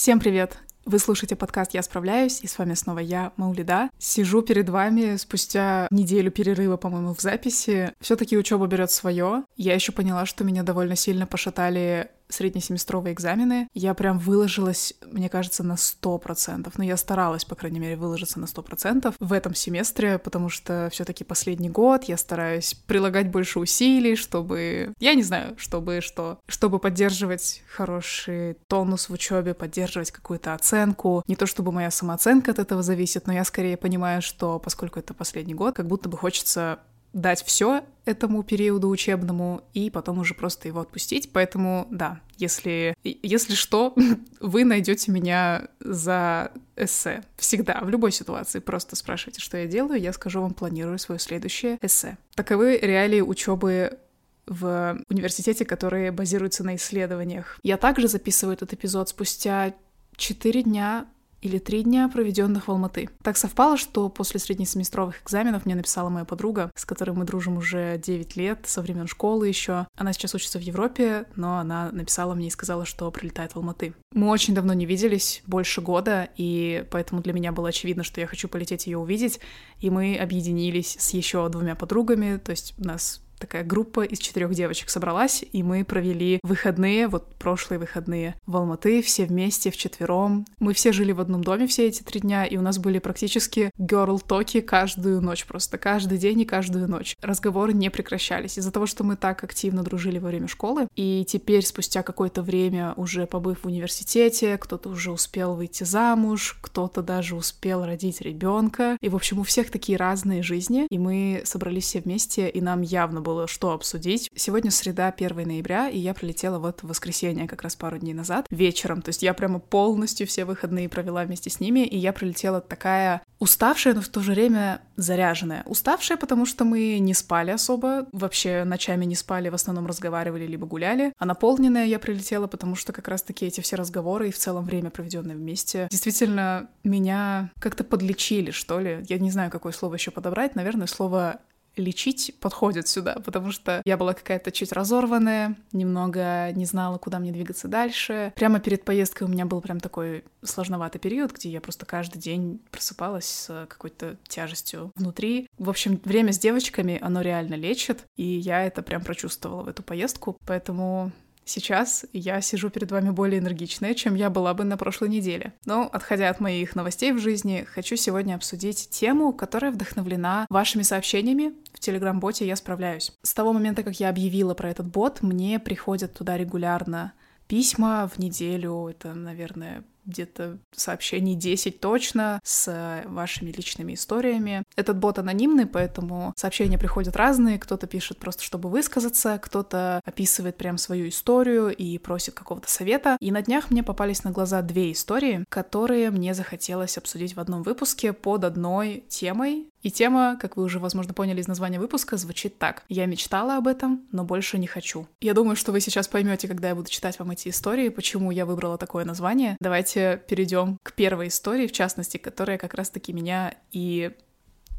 Всем привет! Вы слушаете подкаст «Я справляюсь», и с вами снова я, Маулида. Сижу перед вами спустя неделю перерыва, по-моему, в записи. все таки учеба берет свое. Я еще поняла, что меня довольно сильно пошатали среднесеместровые экзамены. Я прям выложилась, мне кажется, на 100%. Ну, я старалась, по крайней мере, выложиться на 100% в этом семестре, потому что все таки последний год, я стараюсь прилагать больше усилий, чтобы... Я не знаю, чтобы что? Чтобы поддерживать хороший тонус в учебе, поддерживать какую-то оценку. Не то чтобы моя самооценка от этого зависит, но я скорее понимаю, что поскольку это последний год, как будто бы хочется дать все этому периоду учебному и потом уже просто его отпустить. Поэтому, да, если, если что, вы найдете меня за эссе. Всегда, в любой ситуации. Просто спрашивайте, что я делаю, я скажу вам, планирую свое следующее эссе. Таковы реалии учебы в университете, которые базируются на исследованиях. Я также записываю этот эпизод спустя 4 дня или три дня, проведенных в Алматы. Так совпало, что после среднесеместровых экзаменов мне написала моя подруга, с которой мы дружим уже 9 лет, со времен школы еще. Она сейчас учится в Европе, но она написала мне и сказала, что прилетает в Алматы. Мы очень давно не виделись, больше года, и поэтому для меня было очевидно, что я хочу полететь ее увидеть, и мы объединились с еще двумя подругами, то есть у нас такая группа из четырех девочек собралась, и мы провели выходные, вот прошлые выходные в Алматы, все вместе, вчетвером. Мы все жили в одном доме все эти три дня, и у нас были практически girl-токи каждую ночь, просто каждый день и каждую ночь. Разговоры не прекращались из-за того, что мы так активно дружили во время школы, и теперь, спустя какое-то время, уже побыв в университете, кто-то уже успел выйти замуж, кто-то даже успел родить ребенка, и, в общем, у всех такие разные жизни, и мы собрались все вместе, и нам явно было было что обсудить. Сегодня среда, 1 ноября, и я прилетела вот в воскресенье, как раз пару дней назад, вечером. То есть я прямо полностью все выходные провела вместе с ними, и я прилетела такая уставшая, но в то же время заряженная. Уставшая, потому что мы не спали особо, вообще ночами не спали, в основном разговаривали либо гуляли. А наполненная я прилетела, потому что как раз-таки эти все разговоры и в целом время, проведенное вместе, действительно меня как-то подлечили, что ли. Я не знаю, какое слово еще подобрать. Наверное, слово лечить подходит сюда, потому что я была какая-то чуть разорванная, немного не знала, куда мне двигаться дальше. Прямо перед поездкой у меня был прям такой сложноватый период, где я просто каждый день просыпалась с какой-то тяжестью внутри. В общем, время с девочками, оно реально лечит, и я это прям прочувствовала в эту поездку, поэтому Сейчас я сижу перед вами более энергичная, чем я была бы на прошлой неделе. Но, отходя от моих новостей в жизни, хочу сегодня обсудить тему, которая вдохновлена вашими сообщениями в Телеграм-боте «Я справляюсь». С того момента, как я объявила про этот бот, мне приходят туда регулярно письма в неделю, это, наверное, где-то сообщений 10 точно с вашими личными историями. Этот бот анонимный, поэтому сообщения приходят разные. Кто-то пишет просто, чтобы высказаться, кто-то описывает прям свою историю и просит какого-то совета. И на днях мне попались на глаза две истории, которые мне захотелось обсудить в одном выпуске под одной темой. И тема, как вы уже, возможно, поняли из названия выпуска, звучит так. Я мечтала об этом, но больше не хочу. Я думаю, что вы сейчас поймете, когда я буду читать вам эти истории, почему я выбрала такое название. Давайте перейдем к первой истории, в частности, которая как раз-таки меня и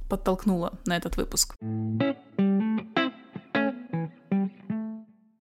подтолкнула на этот выпуск.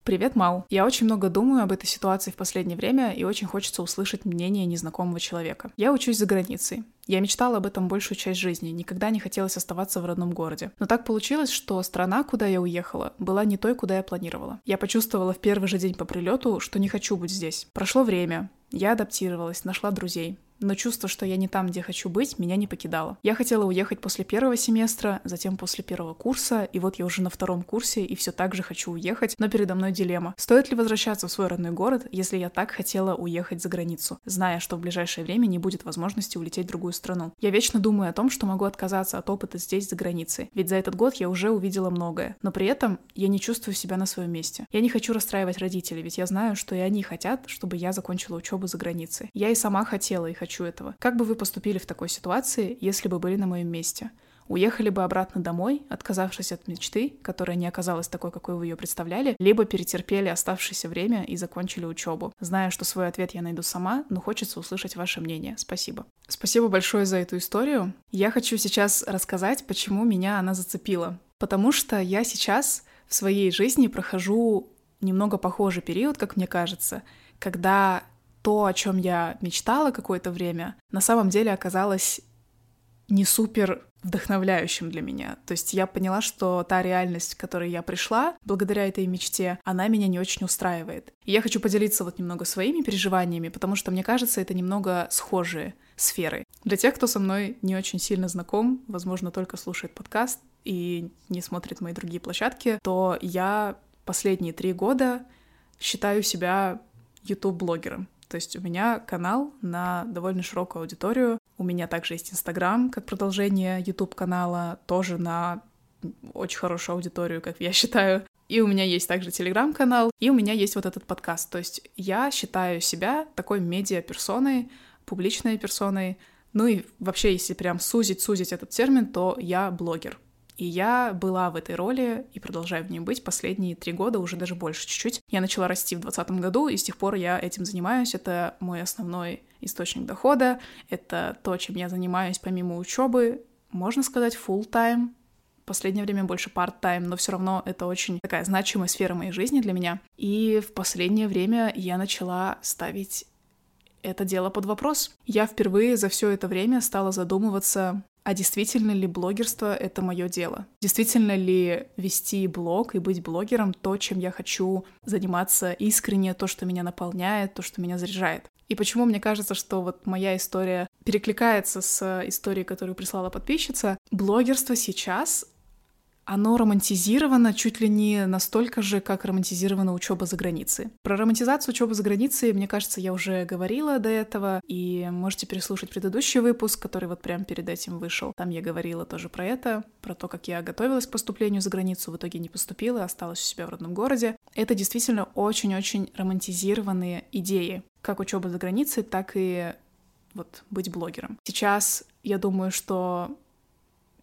Привет, Мау. Я очень много думаю об этой ситуации в последнее время и очень хочется услышать мнение незнакомого человека. Я учусь за границей. Я мечтала об этом большую часть жизни, никогда не хотелось оставаться в родном городе. Но так получилось, что страна, куда я уехала, была не той, куда я планировала. Я почувствовала в первый же день по прилету, что не хочу быть здесь. Прошло время, я адаптировалась, нашла друзей но чувство, что я не там, где хочу быть, меня не покидало. Я хотела уехать после первого семестра, затем после первого курса, и вот я уже на втором курсе, и все так же хочу уехать, но передо мной дилемма. Стоит ли возвращаться в свой родной город, если я так хотела уехать за границу, зная, что в ближайшее время не будет возможности улететь в другую страну? Я вечно думаю о том, что могу отказаться от опыта здесь, за границей, ведь за этот год я уже увидела многое, но при этом я не чувствую себя на своем месте. Я не хочу расстраивать родителей, ведь я знаю, что и они хотят, чтобы я закончила учебу за границей. Я и сама хотела и хочу хочу этого. Как бы вы поступили в такой ситуации, если бы были на моем месте? Уехали бы обратно домой, отказавшись от мечты, которая не оказалась такой, какой вы ее представляли, либо перетерпели оставшееся время и закончили учебу. Знаю, что свой ответ я найду сама, но хочется услышать ваше мнение. Спасибо. Спасибо большое за эту историю. Я хочу сейчас рассказать, почему меня она зацепила. Потому что я сейчас в своей жизни прохожу немного похожий период, как мне кажется, когда то, о чем я мечтала какое-то время, на самом деле оказалось не супер вдохновляющим для меня. То есть я поняла, что та реальность, к которой я пришла, благодаря этой мечте, она меня не очень устраивает. И я хочу поделиться вот немного своими переживаниями, потому что мне кажется, это немного схожие сферы. Для тех, кто со мной не очень сильно знаком, возможно, только слушает подкаст и не смотрит мои другие площадки, то я последние три года считаю себя YouTube-блогером. То есть у меня канал на довольно широкую аудиторию. У меня также есть Инстаграм как продолжение YouTube-канала, тоже на очень хорошую аудиторию, как я считаю. И у меня есть также телеграм-канал, и у меня есть вот этот подкаст. То есть я считаю себя такой медиа-персоной, публичной персоной. Ну и вообще, если прям сузить-сузить этот термин, то я блогер. И я была в этой роли и продолжаю в ней быть последние три года, уже даже больше чуть-чуть. Я начала расти в 2020 году, и с тех пор я этим занимаюсь. Это мой основной источник дохода, это то, чем я занимаюсь помимо учебы, можно сказать, full time. Последнее время больше part-time, но все равно это очень такая значимая сфера моей жизни для меня. И в последнее время я начала ставить это дело под вопрос. Я впервые за все это время стала задумываться а действительно ли блогерство — это мое дело? Действительно ли вести блог и быть блогером то, чем я хочу заниматься искренне, то, что меня наполняет, то, что меня заряжает? И почему мне кажется, что вот моя история перекликается с историей, которую прислала подписчица? Блогерство сейчас оно романтизировано чуть ли не настолько же, как романтизирована учеба за границей. Про романтизацию учебы за границей, мне кажется, я уже говорила до этого, и можете переслушать предыдущий выпуск, который вот прямо перед этим вышел. Там я говорила тоже про это, про то, как я готовилась к поступлению за границу, в итоге не поступила, осталась у себя в родном городе. Это действительно очень-очень романтизированные идеи, как учеба за границей, так и вот быть блогером. Сейчас я думаю, что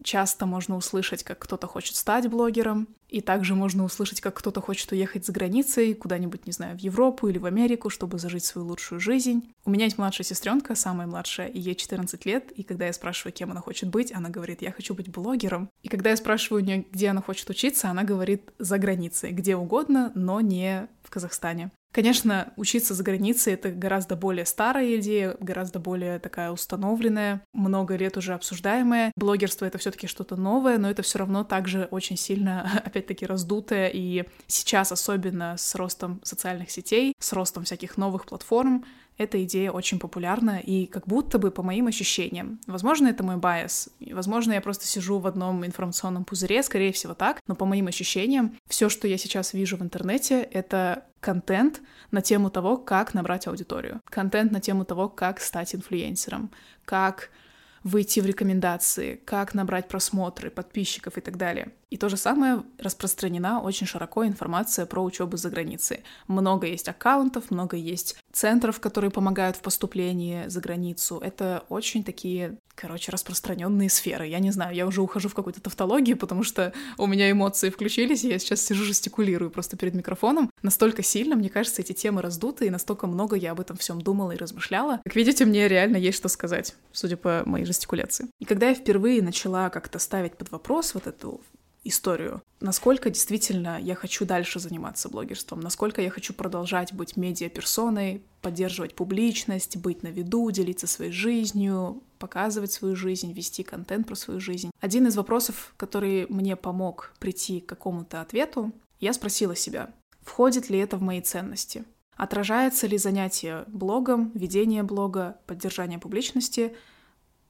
часто можно услышать, как кто-то хочет стать блогером, и также можно услышать, как кто-то хочет уехать за границей, куда-нибудь, не знаю, в Европу или в Америку, чтобы зажить свою лучшую жизнь. У меня есть младшая сестренка, самая младшая, и ей 14 лет, и когда я спрашиваю, кем она хочет быть, она говорит, я хочу быть блогером. И когда я спрашиваю у нее, где она хочет учиться, она говорит, за границей, где угодно, но не в Казахстане. Конечно, учиться за границей — это гораздо более старая идея, гораздо более такая установленная, много лет уже обсуждаемая. Блогерство — это все таки что-то новое, но это все равно также очень сильно, опять-таки, раздутое. И сейчас, особенно с ростом социальных сетей, с ростом всяких новых платформ, эта идея очень популярна, и как будто бы по моим ощущениям, возможно, это мой bias, возможно, я просто сижу в одном информационном пузыре, скорее всего так, но по моим ощущениям, все, что я сейчас вижу в интернете, это контент на тему того, как набрать аудиторию, контент на тему того, как стать инфлюенсером, как выйти в рекомендации, как набрать просмотры, подписчиков и так далее. И то же самое распространена очень широко информация про учебу за границей. Много есть аккаунтов, много есть центров, которые помогают в поступлении за границу. Это очень такие, короче, распространенные сферы. Я не знаю, я уже ухожу в какую-то тавтологию, потому что у меня эмоции включились, и я сейчас сижу жестикулирую просто перед микрофоном. Настолько сильно, мне кажется, эти темы раздуты, и настолько много я об этом всем думала и размышляла. Как видите, мне реально есть что сказать, судя по моей жестикуляции. И когда я впервые начала как-то ставить под вопрос вот эту историю. Насколько действительно я хочу дальше заниматься блогерством, насколько я хочу продолжать быть медиа-персоной, поддерживать публичность, быть на виду, делиться своей жизнью, показывать свою жизнь, вести контент про свою жизнь. Один из вопросов, который мне помог прийти к какому-то ответу, я спросила себя, входит ли это в мои ценности? Отражается ли занятие блогом, ведение блога, поддержание публичности —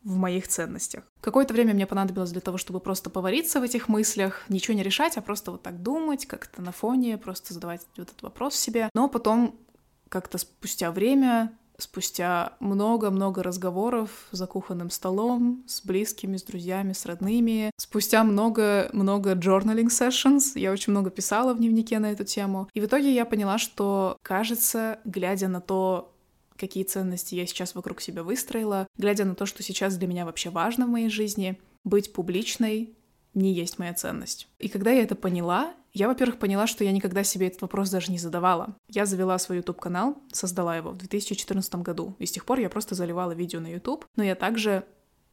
в моих ценностях. Какое-то время мне понадобилось для того, чтобы просто повариться в этих мыслях, ничего не решать, а просто вот так думать, как-то на фоне, просто задавать вот этот вопрос себе. Но потом как-то спустя время спустя много-много разговоров за кухонным столом, с близкими, с друзьями, с родными, спустя много-много journaling sessions, я очень много писала в дневнике на эту тему, и в итоге я поняла, что, кажется, глядя на то, какие ценности я сейчас вокруг себя выстроила, глядя на то, что сейчас для меня вообще важно в моей жизни, быть публичной не есть моя ценность. И когда я это поняла, я, во-первых, поняла, что я никогда себе этот вопрос даже не задавала. Я завела свой YouTube-канал, создала его в 2014 году, и с тех пор я просто заливала видео на YouTube, но я также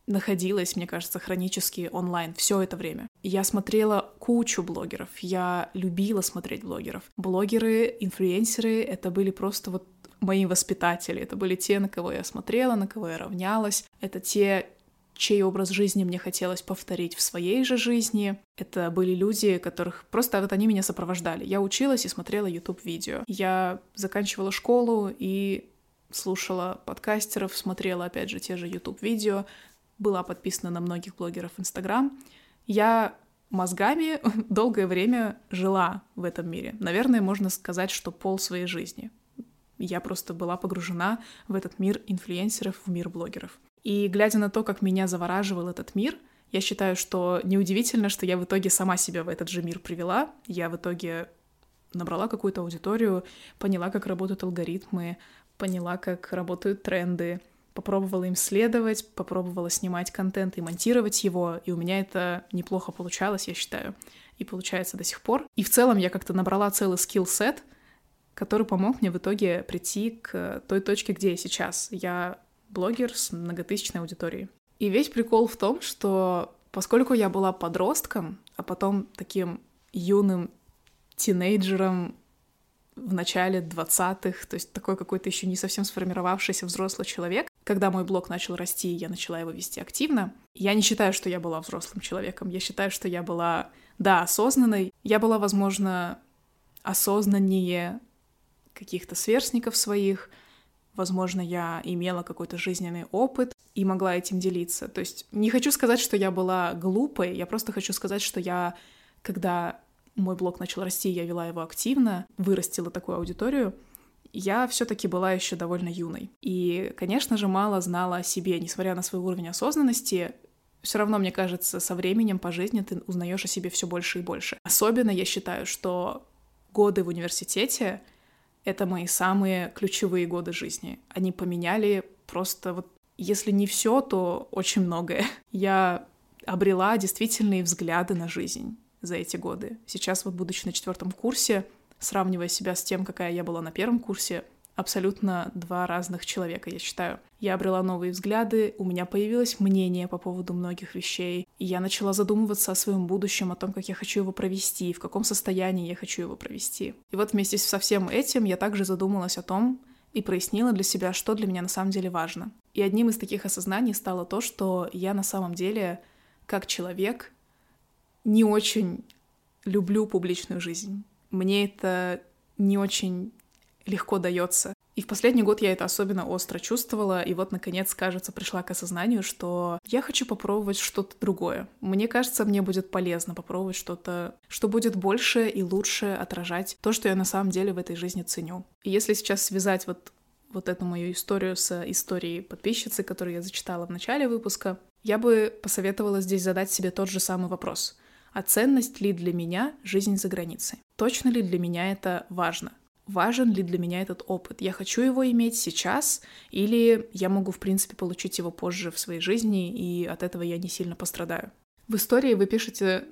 находилась, мне кажется, хронически онлайн все это время. Я смотрела кучу блогеров, я любила смотреть блогеров. Блогеры, инфлюенсеры — это были просто вот мои воспитатели, это были те, на кого я смотрела, на кого я равнялась, это те, чей образ жизни мне хотелось повторить в своей же жизни. Это были люди, которых просто вот они меня сопровождали. Я училась и смотрела YouTube-видео. Я заканчивала школу и слушала подкастеров, смотрела, опять же, те же YouTube-видео, была подписана на многих блогеров Инстаграм. Я мозгами долгое время жила в этом мире. Наверное, можно сказать, что пол своей жизни. Я просто была погружена в этот мир инфлюенсеров, в мир блогеров. И глядя на то, как меня завораживал этот мир, я считаю, что неудивительно, что я в итоге сама себя в этот же мир привела. Я в итоге набрала какую-то аудиторию, поняла, как работают алгоритмы, поняла, как работают тренды, попробовала им следовать, попробовала снимать контент и монтировать его, и у меня это неплохо получалось, я считаю, и получается до сих пор. И в целом я как-то набрала целый скилл-сет, который помог мне в итоге прийти к той точке, где я сейчас. Я блогер с многотысячной аудиторией. И весь прикол в том, что поскольку я была подростком, а потом таким юным тинейджером в начале 20-х, то есть такой какой-то еще не совсем сформировавшийся взрослый человек, когда мой блог начал расти, я начала его вести активно. Я не считаю, что я была взрослым человеком. Я считаю, что я была, да, осознанной. Я была, возможно, осознаннее каких-то сверстников своих, возможно, я имела какой-то жизненный опыт и могла этим делиться. То есть не хочу сказать, что я была глупой, я просто хочу сказать, что я, когда мой блог начал расти, я вела его активно, вырастила такую аудиторию, я все-таки была еще довольно юной. И, конечно же, мало знала о себе, несмотря на свой уровень осознанности, все равно, мне кажется, со временем по жизни ты узнаешь о себе все больше и больше. Особенно я считаю, что годы в университете это мои самые ключевые годы жизни. Они поменяли просто вот, если не все, то очень многое. Я обрела действительные взгляды на жизнь за эти годы. Сейчас вот, будучи на четвертом курсе, сравнивая себя с тем, какая я была на первом курсе, абсолютно два разных человека, я считаю. Я обрела новые взгляды, у меня появилось мнение по поводу многих вещей, и я начала задумываться о своем будущем, о том, как я хочу его провести, в каком состоянии я хочу его провести. И вот вместе со всем этим я также задумалась о том, и прояснила для себя, что для меня на самом деле важно. И одним из таких осознаний стало то, что я на самом деле, как человек, не очень люблю публичную жизнь. Мне это не очень легко дается. И в последний год я это особенно остро чувствовала, и вот, наконец, кажется, пришла к осознанию, что я хочу попробовать что-то другое. Мне кажется, мне будет полезно попробовать что-то, что будет больше и лучше отражать то, что я на самом деле в этой жизни ценю. И если сейчас связать вот вот эту мою историю с историей подписчицы, которую я зачитала в начале выпуска, я бы посоветовала здесь задать себе тот же самый вопрос. А ценность ли для меня жизнь за границей? Точно ли для меня это важно? Важен ли для меня этот опыт. Я хочу его иметь сейчас, или я могу, в принципе, получить его позже в своей жизни, и от этого я не сильно пострадаю. В истории вы пишете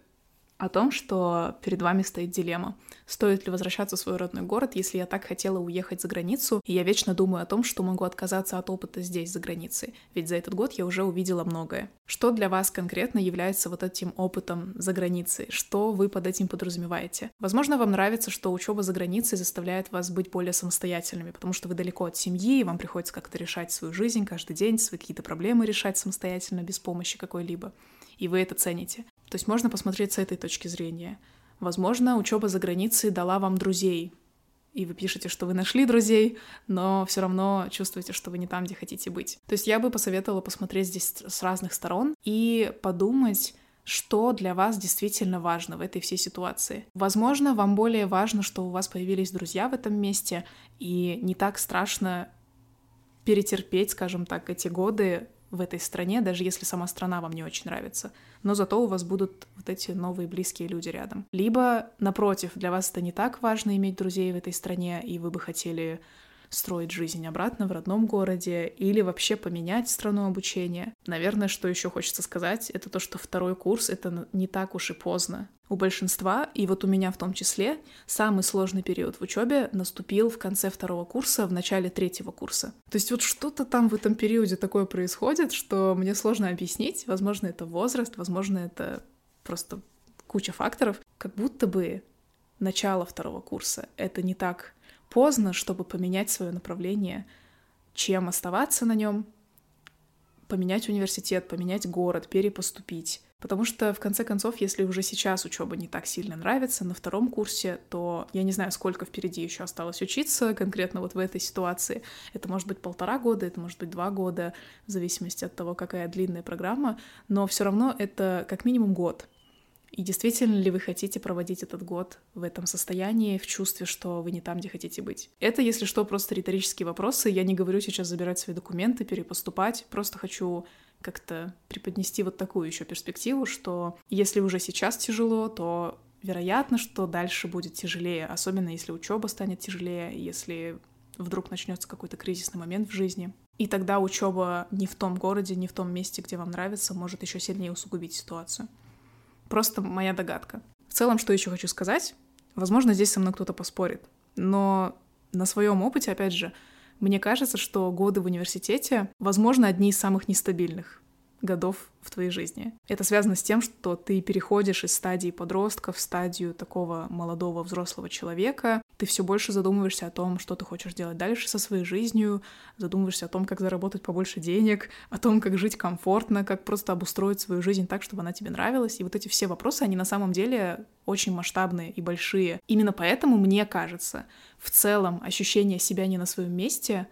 о том, что перед вами стоит дилемма. Стоит ли возвращаться в свой родной город, если я так хотела уехать за границу, и я вечно думаю о том, что могу отказаться от опыта здесь, за границей, ведь за этот год я уже увидела многое. Что для вас конкретно является вот этим опытом за границей? Что вы под этим подразумеваете? Возможно, вам нравится, что учеба за границей заставляет вас быть более самостоятельными, потому что вы далеко от семьи, и вам приходится как-то решать свою жизнь каждый день, свои какие-то проблемы решать самостоятельно, без помощи какой-либо и вы это цените. То есть можно посмотреть с этой точки зрения. Возможно, учеба за границей дала вам друзей, и вы пишете, что вы нашли друзей, но все равно чувствуете, что вы не там, где хотите быть. То есть я бы посоветовала посмотреть здесь с разных сторон и подумать, что для вас действительно важно в этой всей ситуации. Возможно, вам более важно, что у вас появились друзья в этом месте, и не так страшно перетерпеть, скажем так, эти годы в этой стране, даже если сама страна вам не очень нравится. Но зато у вас будут вот эти новые близкие люди рядом. Либо, напротив, для вас это не так важно иметь друзей в этой стране, и вы бы хотели строить жизнь обратно в родном городе или вообще поменять страну обучения. Наверное, что еще хочется сказать, это то, что второй курс — это не так уж и поздно. У большинства, и вот у меня в том числе, самый сложный период в учебе наступил в конце второго курса, в начале третьего курса. То есть вот что-то там в этом периоде такое происходит, что мне сложно объяснить. Возможно, это возраст, возможно, это просто куча факторов. Как будто бы начало второго курса — это не так поздно, чтобы поменять свое направление, чем оставаться на нем, поменять университет, поменять город, перепоступить. Потому что, в конце концов, если уже сейчас учеба не так сильно нравится, на втором курсе, то я не знаю, сколько впереди еще осталось учиться конкретно вот в этой ситуации. Это может быть полтора года, это может быть два года, в зависимости от того, какая длинная программа, но все равно это как минимум год. И действительно ли вы хотите проводить этот год в этом состоянии, в чувстве, что вы не там, где хотите быть? Это, если что, просто риторические вопросы. Я не говорю сейчас забирать свои документы, перепоступать. Просто хочу как-то преподнести вот такую еще перспективу, что если уже сейчас тяжело, то вероятно, что дальше будет тяжелее, особенно если учеба станет тяжелее, если вдруг начнется какой-то кризисный момент в жизни. И тогда учеба не в том городе, не в том месте, где вам нравится, может еще сильнее усугубить ситуацию. Просто моя догадка. В целом, что еще хочу сказать? Возможно, здесь со мной кто-то поспорит. Но на своем опыте, опять же, мне кажется, что годы в университете, возможно, одни из самых нестабильных годов в твоей жизни. Это связано с тем, что ты переходишь из стадии подростка в стадию такого молодого взрослого человека. Ты все больше задумываешься о том, что ты хочешь делать дальше со своей жизнью, задумываешься о том, как заработать побольше денег, о том, как жить комфортно, как просто обустроить свою жизнь так, чтобы она тебе нравилась. И вот эти все вопросы, они на самом деле очень масштабные и большие. Именно поэтому, мне кажется, в целом ощущение себя не на своем месте,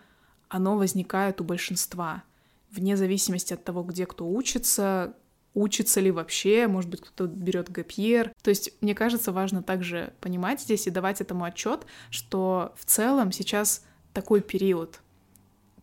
оно возникает у большинства — вне зависимости от того, где кто учится, учится ли вообще, может быть, кто-то берет гапьер. То есть, мне кажется, важно также понимать здесь и давать этому отчет, что в целом сейчас такой период,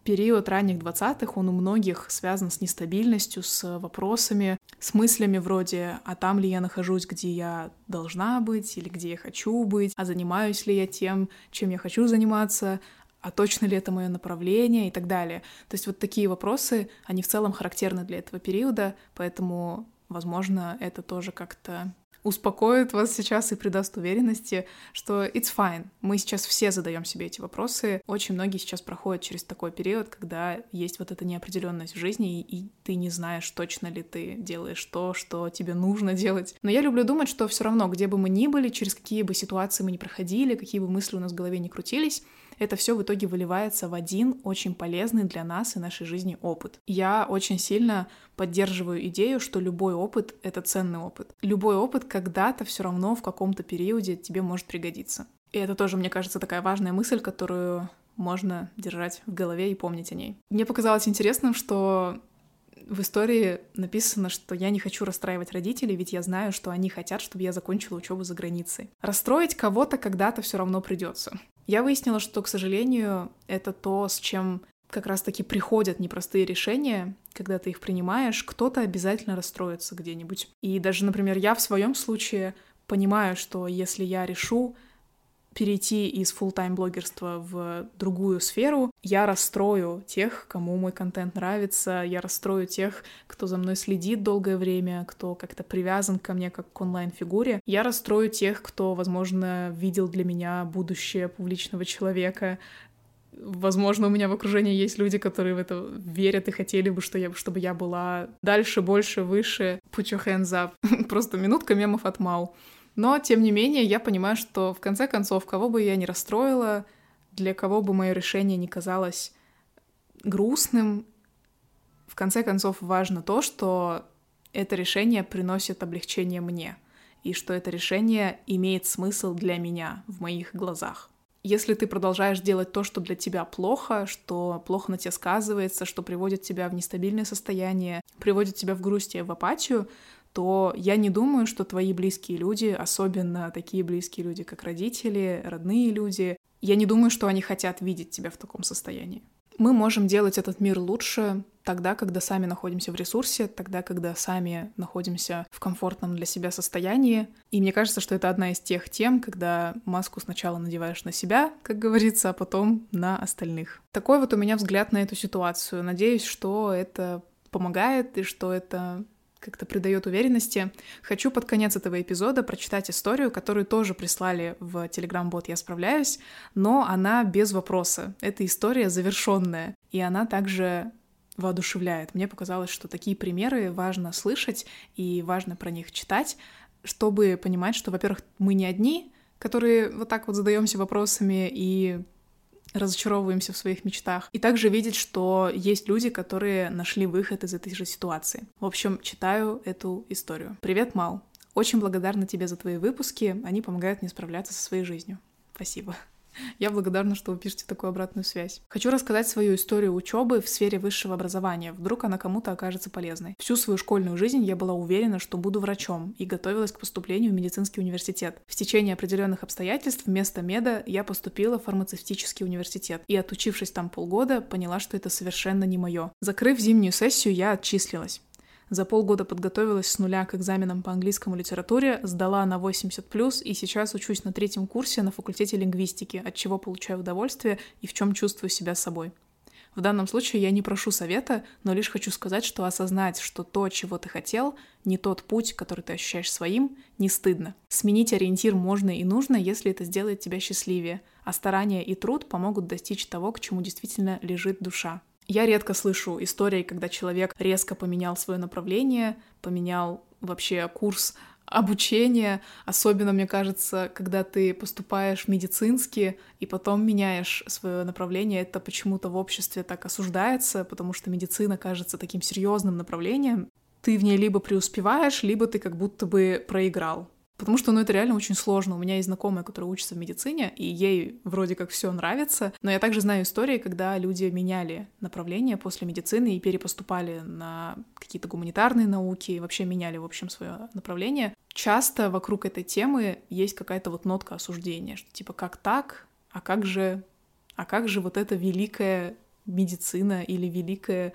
период ранних двадцатых, он у многих связан с нестабильностью, с вопросами, с мыслями вроде «а там ли я нахожусь, где я должна быть, или где я хочу быть, а занимаюсь ли я тем, чем я хочу заниматься, а точно ли это мое направление и так далее. То есть вот такие вопросы, они в целом характерны для этого периода, поэтому, возможно, это тоже как-то успокоит вас сейчас и придаст уверенности, что it's fine. Мы сейчас все задаем себе эти вопросы. Очень многие сейчас проходят через такой период, когда есть вот эта неопределенность в жизни, и, ты не знаешь, точно ли ты делаешь то, что тебе нужно делать. Но я люблю думать, что все равно, где бы мы ни были, через какие бы ситуации мы ни проходили, какие бы мысли у нас в голове не крутились, это все в итоге выливается в один очень полезный для нас и нашей жизни опыт. Я очень сильно поддерживаю идею, что любой опыт — это ценный опыт. Любой опыт когда-то все равно в каком-то периоде тебе может пригодиться. И это тоже, мне кажется, такая важная мысль, которую можно держать в голове и помнить о ней. Мне показалось интересным, что в истории написано, что я не хочу расстраивать родителей, ведь я знаю, что они хотят, чтобы я закончила учебу за границей. Расстроить кого-то когда-то все равно придется. Я выяснила, что, к сожалению, это то, с чем как раз-таки приходят непростые решения, когда ты их принимаешь, кто-то обязательно расстроится где-нибудь. И даже, например, я в своем случае понимаю, что если я решу перейти из full-time блогерства в другую сферу, я расстрою тех, кому мой контент нравится, я расстрою тех, кто за мной следит долгое время, кто как-то привязан ко мне как к онлайн-фигуре. Я расстрою тех, кто, возможно, видел для меня будущее публичного человека, Возможно, у меня в окружении есть люди, которые в это верят и хотели бы, что я, чтобы я была дальше, больше, выше. Put your hands up. Просто минутка мемов от Мау. Но, тем не менее, я понимаю, что в конце концов, кого бы я ни расстроила, для кого бы мое решение не казалось грустным, в конце концов важно то, что это решение приносит облегчение мне, и что это решение имеет смысл для меня в моих глазах. Если ты продолжаешь делать то, что для тебя плохо, что плохо на тебе сказывается, что приводит тебя в нестабильное состояние, приводит тебя в грусть и в апатию, то я не думаю, что твои близкие люди, особенно такие близкие люди, как родители, родные люди, я не думаю, что они хотят видеть тебя в таком состоянии. Мы можем делать этот мир лучше тогда, когда сами находимся в ресурсе, тогда, когда сами находимся в комфортном для себя состоянии. И мне кажется, что это одна из тех тем, когда маску сначала надеваешь на себя, как говорится, а потом на остальных. Такой вот у меня взгляд на эту ситуацию. Надеюсь, что это помогает и что это как-то придает уверенности. Хочу под конец этого эпизода прочитать историю, которую тоже прислали в Telegram-бот «Я справляюсь», но она без вопроса. Эта история завершенная, и она также воодушевляет. Мне показалось, что такие примеры важно слышать и важно про них читать, чтобы понимать, что, во-первых, мы не одни, которые вот так вот задаемся вопросами и разочаровываемся в своих мечтах. И также видеть, что есть люди, которые нашли выход из этой же ситуации. В общем, читаю эту историю. Привет, Мал. Очень благодарна тебе за твои выпуски. Они помогают мне справляться со своей жизнью. Спасибо. Я благодарна, что вы пишете такую обратную связь. Хочу рассказать свою историю учебы в сфере высшего образования. Вдруг она кому-то окажется полезной. Всю свою школьную жизнь я была уверена, что буду врачом и готовилась к поступлению в медицинский университет. В течение определенных обстоятельств вместо меда я поступила в фармацевтический университет и, отучившись там полгода, поняла, что это совершенно не мое. Закрыв зимнюю сессию, я отчислилась. За полгода подготовилась с нуля к экзаменам по английскому литературе, сдала на 80+, и сейчас учусь на третьем курсе на факультете лингвистики, от чего получаю удовольствие и в чем чувствую себя собой. В данном случае я не прошу совета, но лишь хочу сказать, что осознать, что то, чего ты хотел, не тот путь, который ты ощущаешь своим, не стыдно. Сменить ориентир можно и нужно, если это сделает тебя счастливее, а старания и труд помогут достичь того, к чему действительно лежит душа. Я редко слышу истории, когда человек резко поменял свое направление, поменял вообще курс обучения, особенно, мне кажется, когда ты поступаешь медицински и потом меняешь свое направление, это почему-то в обществе так осуждается, потому что медицина кажется таким серьезным направлением. Ты в ней либо преуспеваешь, либо ты как будто бы проиграл. Потому что, ну, это реально очень сложно. У меня есть знакомая, которая учится в медицине, и ей вроде как все нравится. Но я также знаю истории, когда люди меняли направление после медицины и перепоступали на какие-то гуманитарные науки, и вообще меняли, в общем, свое направление. Часто вокруг этой темы есть какая-то вот нотка осуждения, что типа как так, а как же, а как же вот эта великая медицина или великая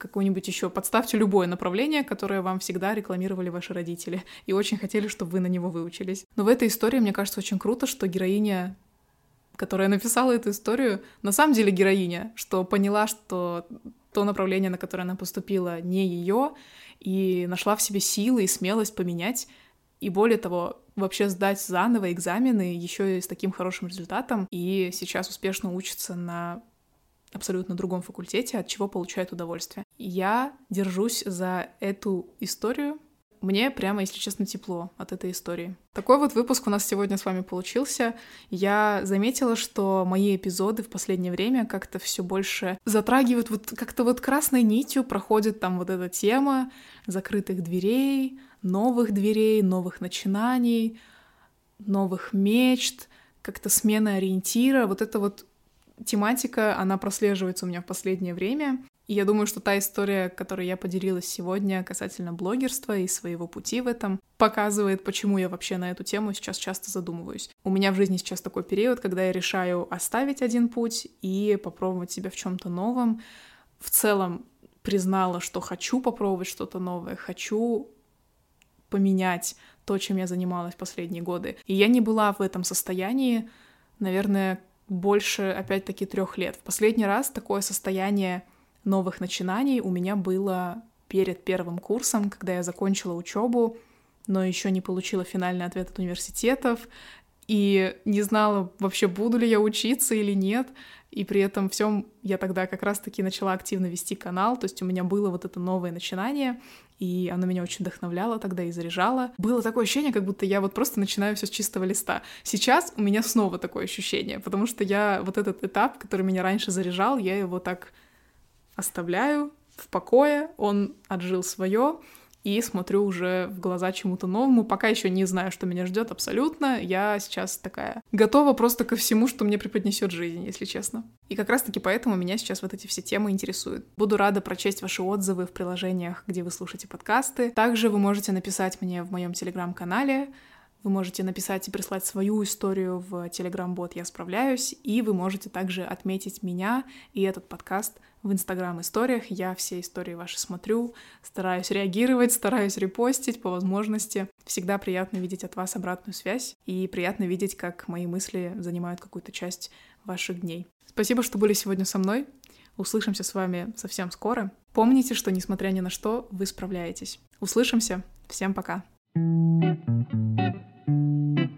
какое-нибудь еще, подставьте любое направление, которое вам всегда рекламировали ваши родители, и очень хотели, чтобы вы на него выучились. Но в этой истории, мне кажется, очень круто, что героиня которая написала эту историю, на самом деле героиня, что поняла, что то направление, на которое она поступила, не ее, и нашла в себе силы и смелость поменять, и более того, вообще сдать заново экзамены еще и с таким хорошим результатом, и сейчас успешно учится на абсолютно другом факультете, от чего получает удовольствие. Я держусь за эту историю. Мне прямо, если честно, тепло от этой истории. Такой вот выпуск у нас сегодня с вами получился. Я заметила, что мои эпизоды в последнее время как-то все больше затрагивают, вот как-то вот красной нитью проходит там вот эта тема закрытых дверей, новых дверей, новых начинаний, новых мечт, как-то смена ориентира. Вот это вот тематика, она прослеживается у меня в последнее время. И я думаю, что та история, которой я поделилась сегодня касательно блогерства и своего пути в этом, показывает, почему я вообще на эту тему сейчас часто задумываюсь. У меня в жизни сейчас такой период, когда я решаю оставить один путь и попробовать себя в чем-то новом. В целом признала, что хочу попробовать что-то новое, хочу поменять то, чем я занималась последние годы. И я не была в этом состоянии, наверное, больше, опять-таки, трех лет. В последний раз такое состояние новых начинаний у меня было перед первым курсом, когда я закончила учебу, но еще не получила финальный ответ от университетов и не знала вообще, буду ли я учиться или нет. И при этом всем я тогда как раз-таки начала активно вести канал, то есть у меня было вот это новое начинание, и оно меня очень вдохновляло тогда и заряжало. Было такое ощущение, как будто я вот просто начинаю все с чистого листа. Сейчас у меня снова такое ощущение, потому что я вот этот этап, который меня раньше заряжал, я его так оставляю в покое, он отжил свое, и смотрю уже в глаза чему-то новому. Пока еще не знаю, что меня ждет абсолютно. Я сейчас такая готова просто ко всему, что мне преподнесет жизнь, если честно. И как раз-таки поэтому меня сейчас вот эти все темы интересуют. Буду рада прочесть ваши отзывы в приложениях, где вы слушаете подкасты. Также вы можете написать мне в моем телеграм-канале. Вы можете написать и прислать свою историю в Telegram-бот «Я справляюсь», и вы можете также отметить меня и этот подкаст в Инстаграм-историях. Я все истории ваши смотрю, стараюсь реагировать, стараюсь репостить по возможности. Всегда приятно видеть от вас обратную связь, и приятно видеть, как мои мысли занимают какую-то часть ваших дней. Спасибо, что были сегодня со мной. Услышимся с вами совсем скоро. Помните, что, несмотря ни на что, вы справляетесь. Услышимся. Всем пока. Thank you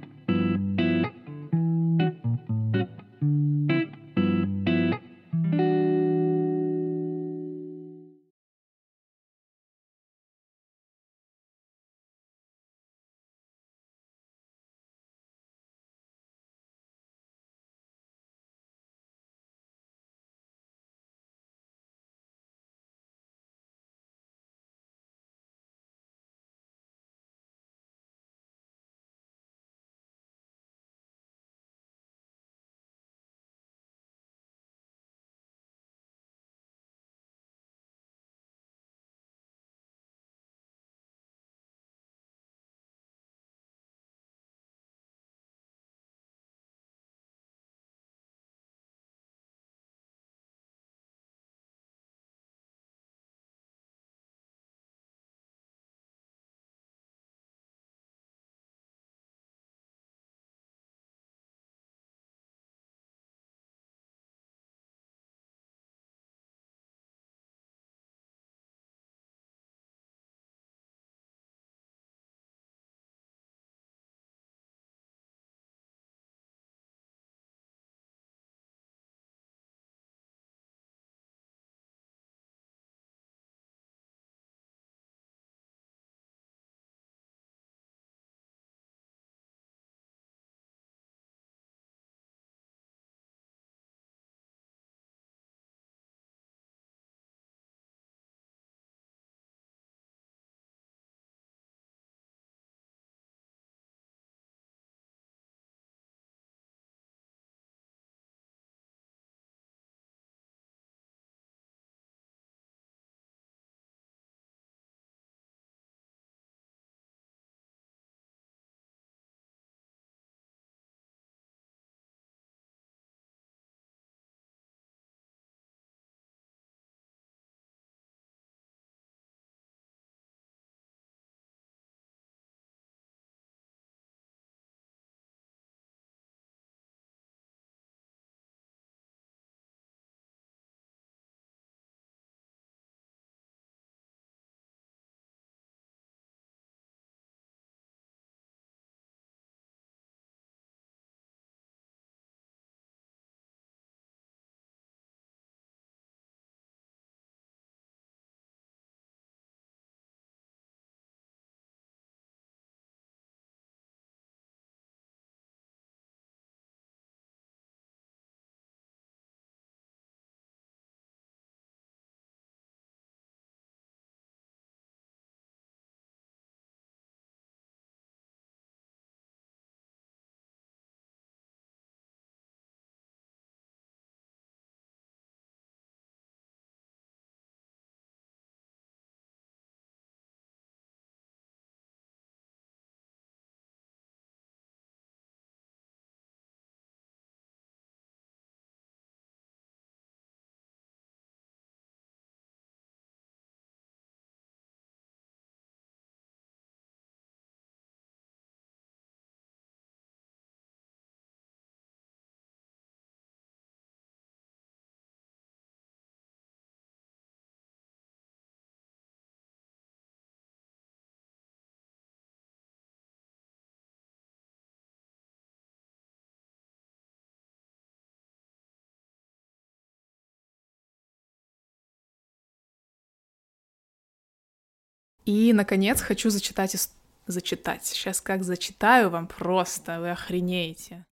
И, наконец, хочу зачитать... Зачитать. Сейчас как зачитаю вам просто, вы охренеете.